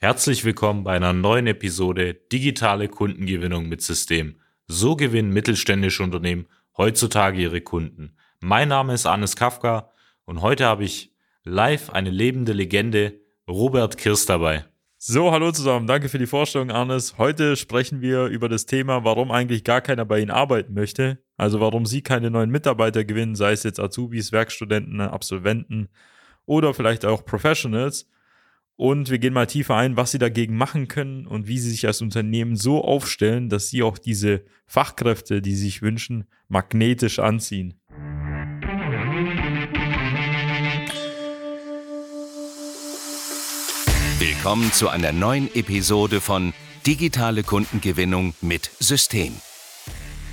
Herzlich willkommen bei einer neuen Episode Digitale Kundengewinnung mit System. So gewinnen mittelständische Unternehmen heutzutage ihre Kunden. Mein Name ist Anis Kafka und heute habe ich live eine lebende Legende, Robert Kirst dabei. So, hallo zusammen. Danke für die Vorstellung, Arnes. Heute sprechen wir über das Thema, warum eigentlich gar keiner bei Ihnen arbeiten möchte. Also warum Sie keine neuen Mitarbeiter gewinnen, sei es jetzt Azubis, Werkstudenten, Absolventen oder vielleicht auch Professionals. Und wir gehen mal tiefer ein, was Sie dagegen machen können und wie Sie sich als Unternehmen so aufstellen, dass Sie auch diese Fachkräfte, die Sie sich wünschen, magnetisch anziehen. Willkommen zu einer neuen Episode von Digitale Kundengewinnung mit System.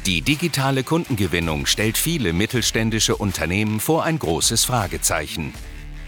Die digitale Kundengewinnung stellt viele mittelständische Unternehmen vor ein großes Fragezeichen.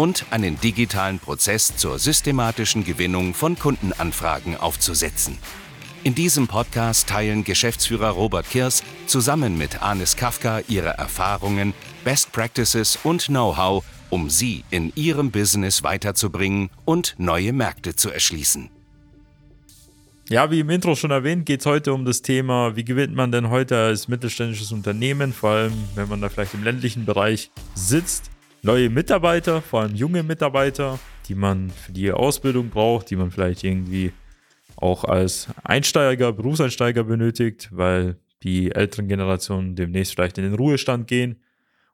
und einen digitalen Prozess zur systematischen Gewinnung von Kundenanfragen aufzusetzen. In diesem Podcast teilen Geschäftsführer Robert Kirs zusammen mit Anis Kafka ihre Erfahrungen, Best Practices und Know-how, um sie in ihrem Business weiterzubringen und neue Märkte zu erschließen. Ja, wie im Intro schon erwähnt, geht es heute um das Thema, wie gewinnt man denn heute als mittelständisches Unternehmen, vor allem wenn man da vielleicht im ländlichen Bereich sitzt, neue Mitarbeiter, vor allem junge Mitarbeiter, die man für die Ausbildung braucht, die man vielleicht irgendwie auch als Einsteiger, Berufseinsteiger benötigt, weil die älteren Generationen demnächst vielleicht in den Ruhestand gehen.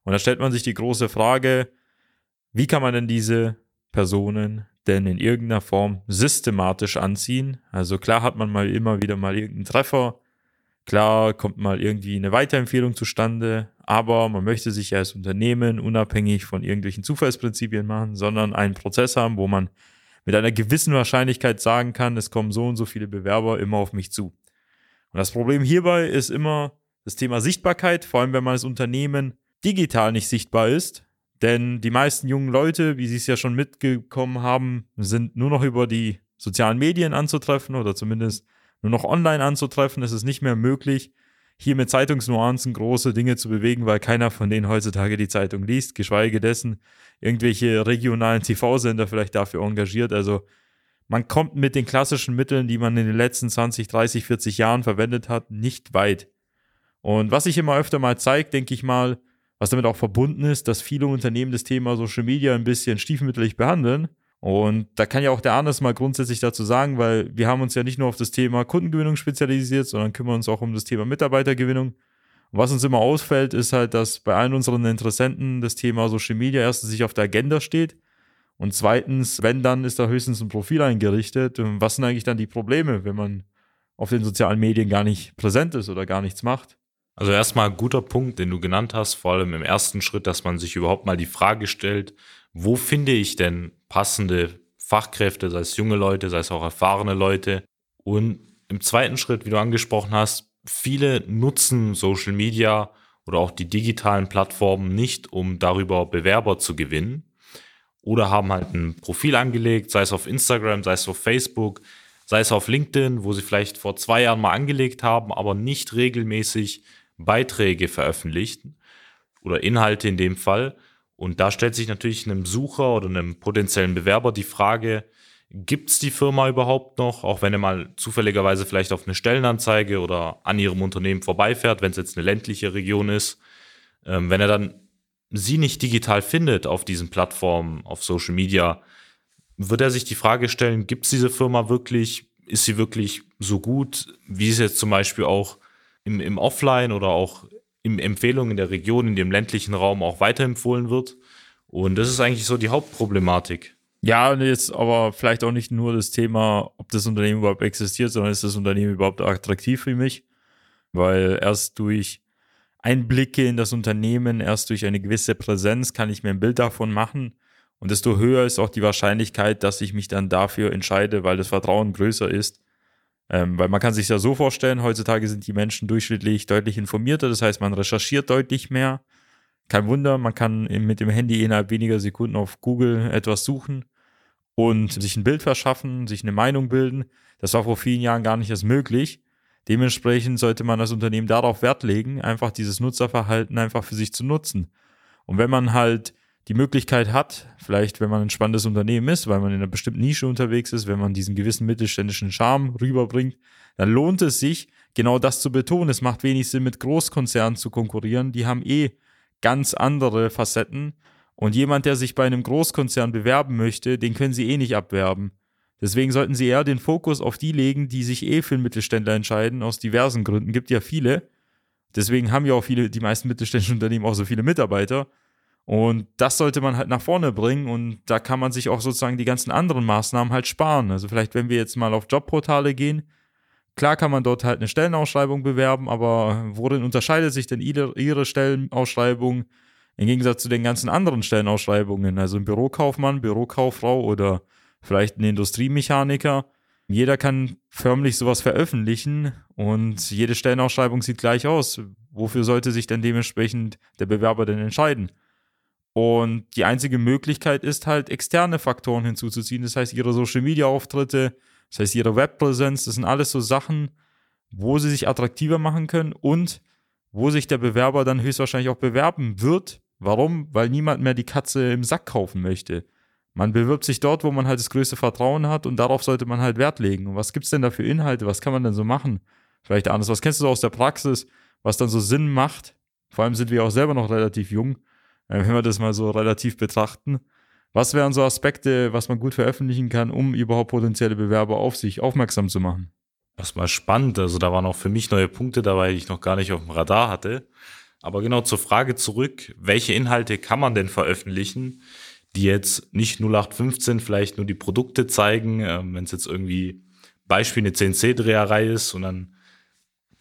Und da stellt man sich die große Frage, wie kann man denn diese Personen denn in irgendeiner Form systematisch anziehen. Also klar hat man mal immer wieder mal irgendeinen Treffer, klar kommt mal irgendwie eine Weiterempfehlung zustande, aber man möchte sich als Unternehmen unabhängig von irgendwelchen Zufallsprinzipien machen, sondern einen Prozess haben, wo man mit einer gewissen Wahrscheinlichkeit sagen kann, es kommen so und so viele Bewerber immer auf mich zu. Und das Problem hierbei ist immer das Thema Sichtbarkeit, vor allem wenn man als Unternehmen digital nicht sichtbar ist, denn die meisten jungen Leute, wie Sie es ja schon mitgekommen haben, sind nur noch über die sozialen Medien anzutreffen oder zumindest nur noch online anzutreffen. Es ist nicht mehr möglich, hier mit Zeitungsnuancen große Dinge zu bewegen, weil keiner von denen heutzutage die Zeitung liest, geschweige dessen irgendwelche regionalen TV-Sender vielleicht dafür engagiert. Also man kommt mit den klassischen Mitteln, die man in den letzten 20, 30, 40 Jahren verwendet hat, nicht weit. Und was sich immer öfter mal zeigt, denke ich mal, was damit auch verbunden ist, dass viele Unternehmen das Thema Social Media ein bisschen stiefmütterlich behandeln. Und da kann ja auch der Arnes mal grundsätzlich dazu sagen, weil wir haben uns ja nicht nur auf das Thema Kundengewinnung spezialisiert, sondern kümmern uns auch um das Thema Mitarbeitergewinnung. Und was uns immer ausfällt, ist halt, dass bei allen unseren Interessenten das Thema Social Media erstens sich auf der Agenda steht und zweitens, wenn dann, ist da höchstens ein Profil eingerichtet. Und was sind eigentlich dann die Probleme, wenn man auf den sozialen Medien gar nicht präsent ist oder gar nichts macht? Also erstmal ein guter Punkt, den du genannt hast, vor allem im ersten Schritt, dass man sich überhaupt mal die Frage stellt, wo finde ich denn passende Fachkräfte, sei es junge Leute, sei es auch erfahrene Leute. Und im zweiten Schritt, wie du angesprochen hast, viele nutzen Social Media oder auch die digitalen Plattformen nicht, um darüber Bewerber zu gewinnen. Oder haben halt ein Profil angelegt, sei es auf Instagram, sei es auf Facebook, sei es auf LinkedIn, wo sie vielleicht vor zwei Jahren mal angelegt haben, aber nicht regelmäßig Beiträge veröffentlichten oder Inhalte in dem Fall. Und da stellt sich natürlich einem Sucher oder einem potenziellen Bewerber die Frage, gibt es die Firma überhaupt noch, auch wenn er mal zufälligerweise vielleicht auf eine Stellenanzeige oder an ihrem Unternehmen vorbeifährt, wenn es jetzt eine ländliche Region ist. Ähm, wenn er dann sie nicht digital findet auf diesen Plattformen, auf Social Media, wird er sich die Frage stellen, gibt es diese Firma wirklich, ist sie wirklich so gut, wie es jetzt zum Beispiel auch im, im Offline oder auch in Empfehlungen in der Region, in dem ländlichen Raum auch weiterempfohlen wird. Und das ist eigentlich so die Hauptproblematik. Ja, und jetzt aber vielleicht auch nicht nur das Thema, ob das Unternehmen überhaupt existiert, sondern ist das Unternehmen überhaupt attraktiv für mich? Weil erst durch Einblicke in das Unternehmen, erst durch eine gewisse Präsenz kann ich mir ein Bild davon machen. Und desto höher ist auch die Wahrscheinlichkeit, dass ich mich dann dafür entscheide, weil das Vertrauen größer ist, Ähm, weil man kann sich ja so vorstellen, heutzutage sind die Menschen durchschnittlich deutlich informierter, das heißt, man recherchiert deutlich mehr. Kein Wunder, man kann mit dem Handy innerhalb weniger Sekunden auf Google etwas suchen und sich ein Bild verschaffen, sich eine Meinung bilden. Das war vor vielen Jahren gar nicht erst möglich. Dementsprechend sollte man als Unternehmen darauf Wert legen, einfach dieses Nutzerverhalten einfach für sich zu nutzen. Und wenn man halt die Möglichkeit hat, vielleicht wenn man ein spannendes Unternehmen ist, weil man in einer bestimmten Nische unterwegs ist, wenn man diesen gewissen mittelständischen Charme rüberbringt, dann lohnt es sich, genau das zu betonen. Es macht wenig Sinn, mit Großkonzernen zu konkurrieren. Die haben eh ganz andere Facetten. Und jemand, der sich bei einem Großkonzern bewerben möchte, den können sie eh nicht abwerben. Deswegen sollten sie eher den Fokus auf die legen, die sich eh für einen Mittelständler entscheiden, aus diversen Gründen. Gibt ja viele. Deswegen haben ja auch viele, die meisten mittelständischen Unternehmen auch so viele Mitarbeiter. Und das sollte man halt nach vorne bringen und da kann man sich auch sozusagen die ganzen anderen Maßnahmen halt sparen. Also vielleicht, wenn wir jetzt mal auf Jobportale gehen, klar kann man dort halt eine Stellenausschreibung bewerben, aber worin unterscheidet sich denn ihre, Stellenausschreibung im Gegensatz zu den ganzen anderen Stellenausschreibungen? Also ein Bürokaufmann, Bürokauffrau oder vielleicht ein Industriemechaniker. Jeder kann förmlich sowas veröffentlichen und jede Stellenausschreibung sieht gleich aus. Wofür sollte sich denn dementsprechend der Bewerber denn entscheiden? Und die einzige Möglichkeit ist halt, externe Faktoren hinzuzuziehen. Das heißt, ihre Social Media Auftritte, das heißt, ihre Webpräsenz, das sind alles so Sachen, wo sie sich attraktiver machen können und wo sich der Bewerber dann höchstwahrscheinlich auch bewerben wird. Warum? Weil niemand mehr die Katze im Sack kaufen möchte. Man bewirbt sich dort, wo man halt das größte Vertrauen hat und darauf sollte man halt Wert legen. Und was gibt's denn da für Inhalte? Was kann man denn so machen? Vielleicht anders. Was kennst du so aus der Praxis, was dann so Sinn macht? Vor allem sind wir auch selber noch relativ jung wenn wir das mal so relativ betrachten. Was wären so Aspekte, was man gut veröffentlichen kann, um überhaupt potenzielle Bewerber auf sich aufmerksam zu machen? Erstmal spannend. Also da waren auch für mich neue Punkte dabei, die ich noch gar nicht auf dem Radar hatte. Aber genau zur Frage zurück, welche Inhalte kann man denn veröffentlichen, die jetzt nicht 0815 vielleicht nur die Produkte zeigen, äh, wenn es jetzt irgendwie Beispiel eine CNC-Dreherei ist und dann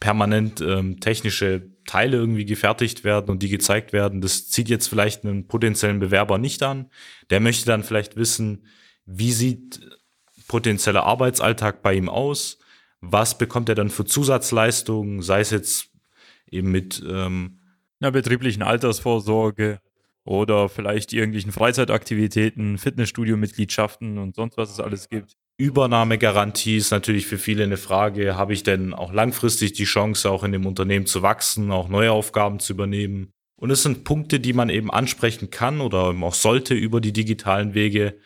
permanent ähm, technische Teile irgendwie gefertigt werden und die gezeigt werden. Das zieht jetzt vielleicht einen potenziellen Bewerber nicht an. Der möchte dann vielleicht wissen, wie sieht potenzieller Arbeitsalltag bei ihm aus? Was bekommt er dann für Zusatzleistungen, sei es jetzt eben mit ähm, einer betrieblichen Altersvorsorge oder vielleicht irgendwelchen Freizeitaktivitäten, Fitnessstudio-Mitgliedschaften und sonst was es alles gibt. Übernahmegarantie ist natürlich für viele eine Frage. Habe ich denn auch langfristig die Chance, auch in dem Unternehmen zu wachsen, auch neue Aufgaben zu übernehmen? Und es sind Punkte, die man eben ansprechen kann oder auch sollte über die digitalen Wege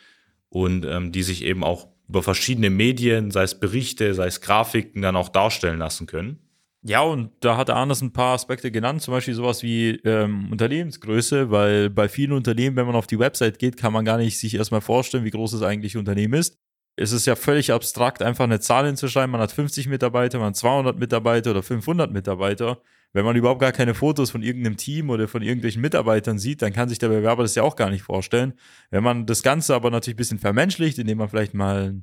und ähm, die sich eben auch über verschiedene Medien, sei es Berichte, sei es Grafiken, dann auch darstellen lassen können. Ja, und da hat Arnes ein paar Aspekte genannt, zum Beispiel sowas wie ähm, Unternehmensgröße, weil bei vielen Unternehmen, wenn man auf die Website geht, kann man gar nicht sich erstmal vorstellen, wie groß das eigentliche Unternehmen ist es ist ja völlig abstrakt, einfach eine Zahl hinzuschreiben. Man hat 50 Mitarbeiter, man hat 200 Mitarbeiter oder 500 Mitarbeiter. Wenn man überhaupt gar keine Fotos von irgendeinem Team oder von irgendwelchen Mitarbeitern sieht, dann kann sich der Bewerber das ja auch gar nicht vorstellen. Wenn man das Ganze aber natürlich ein bisschen vermenschlicht, indem man vielleicht mal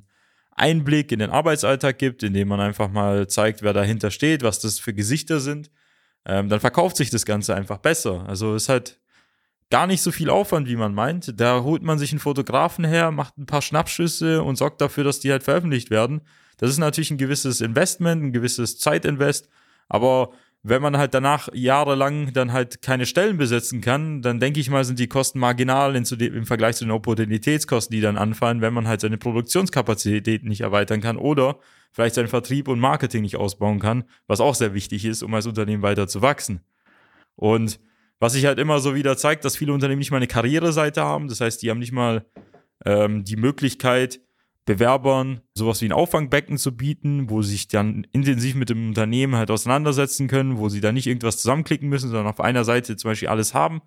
Einblick in den Arbeitsalltag gibt, indem man einfach mal zeigt, wer dahinter steht, was das für Gesichter sind, ähm, dann verkauft sich das Ganze einfach besser. Also es ist halt gar nicht so viel Aufwand, wie man meint. Da holt man sich einen Fotografen her, macht ein paar Schnappschüsse und sorgt dafür, dass die halt veröffentlicht werden. Das ist natürlich ein gewisses Investment, ein gewisses Zeitinvest, aber wenn man halt danach jahrelang dann halt keine Stellen besetzen kann, dann denke ich mal, sind die Kosten marginal im Vergleich zu den Opportunitätskosten, die dann anfallen, wenn man halt seine Produktionskapazität nicht erweitern kann oder vielleicht seinen Vertrieb und Marketing nicht ausbauen kann, was auch sehr wichtig ist, um als Unternehmen weiter zu wachsen. Und was sich halt immer so wieder zeigt, dass viele Unternehmen nicht mal eine Karriereseite haben. Das heißt, die haben nicht mal ähm, die Möglichkeit, Bewerbern sowas wie ein Auffangbecken zu bieten, wo sie sich dann intensiv mit dem Unternehmen halt auseinandersetzen können, wo sie dann nicht irgendwas zusammenklicken müssen, sondern auf einer Seite zum Beispiel alles haben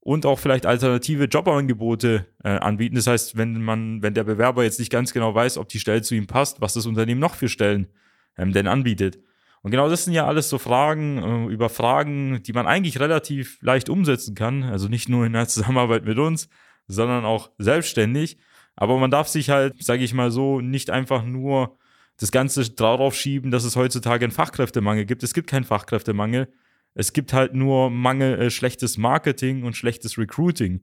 und auch vielleicht alternative Jobangebote äh, anbieten. Das heißt, wenn man, wenn der Bewerber jetzt nicht ganz genau weiß, ob die Stelle zu ihm passt, was das Unternehmen noch für Stellen ähm, denn anbietet. Und genau das sind ja alles so Fragen äh, über Fragen, die man eigentlich relativ leicht umsetzen kann. Also nicht nur in der Zusammenarbeit mit uns, sondern auch selbstständig. Aber man darf sich halt, sage ich mal so, nicht einfach nur das Ganze darauf schieben, dass es heutzutage einen Fachkräftemangel gibt. Es gibt keinen Fachkräftemangel. Es gibt halt nur Mangel, äh, schlechtes Marketing und schlechtes Recruiting.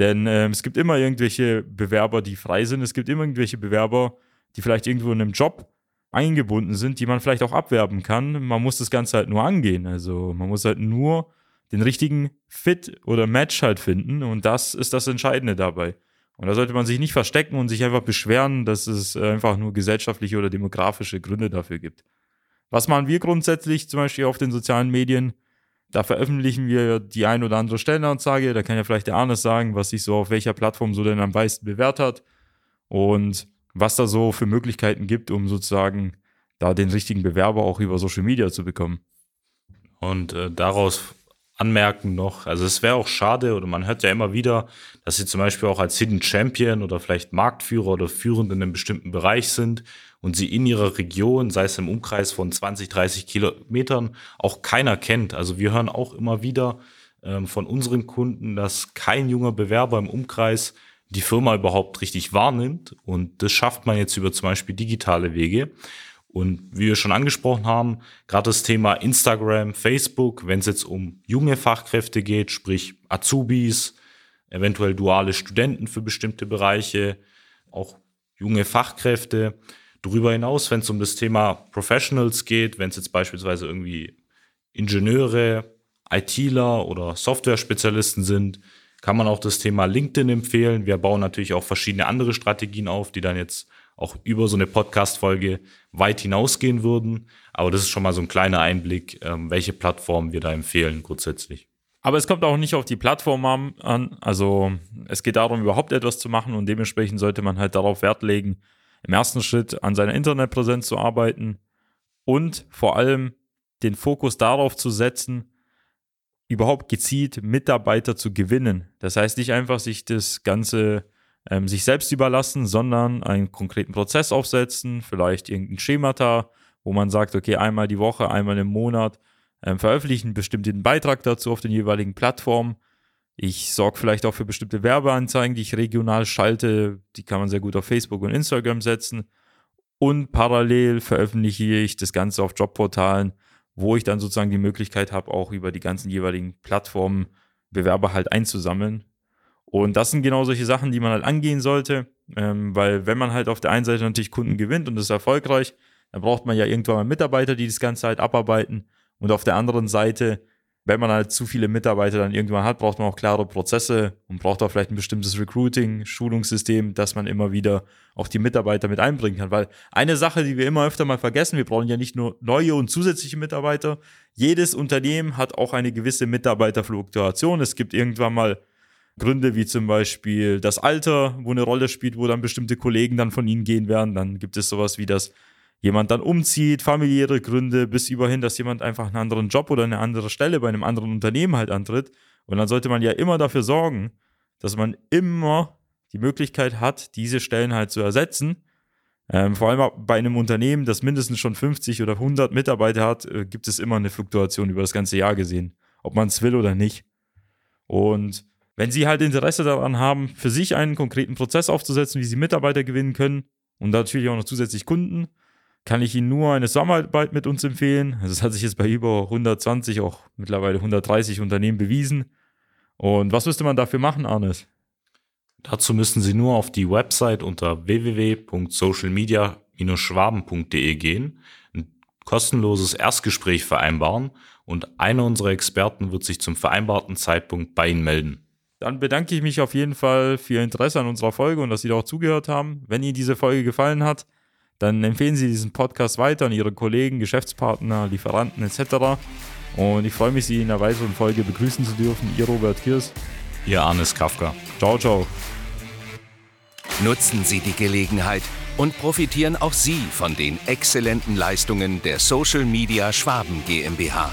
Denn äh, es gibt immer irgendwelche Bewerber, die frei sind. Es gibt immer irgendwelche Bewerber, die vielleicht irgendwo in einem Job eingebunden sind, die man vielleicht auch abwerben kann. Man muss das Ganze halt nur angehen. Also man muss halt nur den richtigen Fit oder Match halt finden und das ist das Entscheidende dabei. Und da sollte man sich nicht verstecken und sich einfach beschweren, dass es einfach nur gesellschaftliche oder demografische Gründe dafür gibt. Was machen wir grundsätzlich zum Beispiel auf den sozialen Medien? Da veröffentlichen wir die ein oder andere Stellenanzeige. Da kann ja vielleicht der Arnes sagen, was sich so auf welcher Plattform so denn am meisten bewährt hat und was da so für Möglichkeiten gibt, um sozusagen da den richtigen Bewerber auch über Social Media zu bekommen. Und äh, daraus anmerken noch, also es wäre auch schade oder man hört ja immer wieder, dass sie zum Beispiel auch als Hidden Champion oder vielleicht Marktführer oder führend in einem bestimmten Bereich sind und sie in ihrer Region, sei es im Umkreis von 20, 30 Kilometern, auch keiner kennt. Also wir hören auch immer wieder ähm, von unseren Kunden, dass kein junger Bewerber im Umkreis die Firma überhaupt richtig wahrnimmt. Und das schafft man jetzt über zum Beispiel digitale Wege. Und wie wir schon angesprochen haben, gerade das Thema Instagram, Facebook, wenn es jetzt um junge Fachkräfte geht, sprich Azubis, eventuell duale Studenten für bestimmte Bereiche, auch junge Fachkräfte, Darüber hinaus, wenn es um das Thema Professionals geht, wenn es jetzt beispielsweise irgendwie Ingenieure, ITler oder Software-Spezialisten sind, kann man auch das Thema LinkedIn empfehlen. Wir bauen natürlich auch verschiedene andere Strategien auf, die dann jetzt auch über so eine Podcast-Folge weit hinausgehen würden. Aber das ist schon mal so ein kleiner Einblick, ähm, welche Plattformen wir da empfehlen grundsätzlich. Aber es kommt auch nicht auf die Plattform an. Also es geht darum, überhaupt etwas zu machen und dementsprechend sollte man halt darauf Wert legen, im ersten Schritt an seiner Internetpräsenz zu arbeiten und vor allem den Fokus darauf zu setzen, überhaupt gezielt Mitarbeiter zu gewinnen. Das heißt nicht einfach sich das Ganze ähm, sich selbst überlassen, sondern einen konkreten Prozess aufsetzen, vielleicht irgendein Schemata, wo man sagt, okay, einmal die Woche, einmal im Monat ähm, veröffentlichen bestimmt den Beitrag dazu auf den jeweiligen Plattformen ich sorge vielleicht auch für bestimmte Werbeanzeigen, die ich regional schalte. Die kann man sehr gut auf Facebook und Instagram setzen. Und parallel veröffentliche ich das Ganze auf Jobportalen, wo ich dann sozusagen die Möglichkeit habe, auch über die ganzen jeweiligen Plattformen Bewerber halt einzusammeln. Und das sind genau solche Sachen, die man halt angehen sollte, ähm, weil wenn man halt auf der einen Seite natürlich Kunden gewinnt und ist erfolgreich, dann braucht man ja irgendwann mal Mitarbeiter, die das Ganze halt abarbeiten. Und auf der anderen Seite wenn man halt zu viele Mitarbeiter dann irgendwann hat, braucht man auch klare Prozesse und braucht auch vielleicht ein bestimmtes Recruiting, Schulungssystem, dass man immer wieder auch die Mitarbeiter mit einbringen kann. Weil eine Sache, die wir immer öfter mal vergessen, wir brauchen ja nicht nur neue und zusätzliche Mitarbeiter. Jedes Unternehmen hat auch eine gewisse Mitarbeiterfluktuation. Es gibt irgendwann mal Gründe wie zum Beispiel das Alter, wo eine Rolle spielt, wo dann bestimmte Kollegen dann von ihnen gehen werden. Dann gibt es sowas wie das jemand dann umzieht, familiäre Gründe, bis überhin, dass jemand einfach einen anderen Job oder eine andere Stelle bei einem anderen Unternehmen halt antritt. Und dann sollte man ja immer dafür sorgen, dass man immer die Möglichkeit hat, diese Stellen halt zu ersetzen. Ähm, vor allem bei einem Unternehmen, das mindestens schon 50 oder 100 Mitarbeiter hat, äh, gibt es immer eine Fluktuation über das ganze Jahr gesehen, ob man es will oder nicht. Und wenn Sie halt Interesse daran haben, für sich einen konkreten Prozess aufzusetzen, wie Sie Mitarbeiter gewinnen können und natürlich auch noch zusätzlich Kunden, kann ich Ihnen nur eine Zusammenarbeit mit uns empfehlen. Also es hat sich jetzt bei über 120, auch mittlerweile 130 Unternehmen bewiesen. Und was müsste man dafür machen, Arnes? Dazu müssen Sie nur auf die Website unter www.socialmedia-schwaben.de gehen, ein kostenloses Erstgespräch vereinbaren und einer unserer Experten wird sich zum vereinbarten Zeitpunkt bei Ihnen melden. Dann bedanke ich mich auf jeden Fall für Ihr Interesse an unserer Folge und dass Sie da auch zugehört haben. Wenn Ihnen diese Folge gefallen hat, dann empfehlen Sie diesen Podcast weiter an Ihre Kollegen, Geschäftspartner, Lieferanten etc. Und ich freue mich, Sie in einer weiteren Folge begrüßen zu dürfen. Ihr Robert Kirs. Ihr Arnes Kafka. Ciao, ciao. Nutzen Sie die Gelegenheit und profitieren auch Sie von den exzellenten Leistungen der Social Media Schwaben GmbH.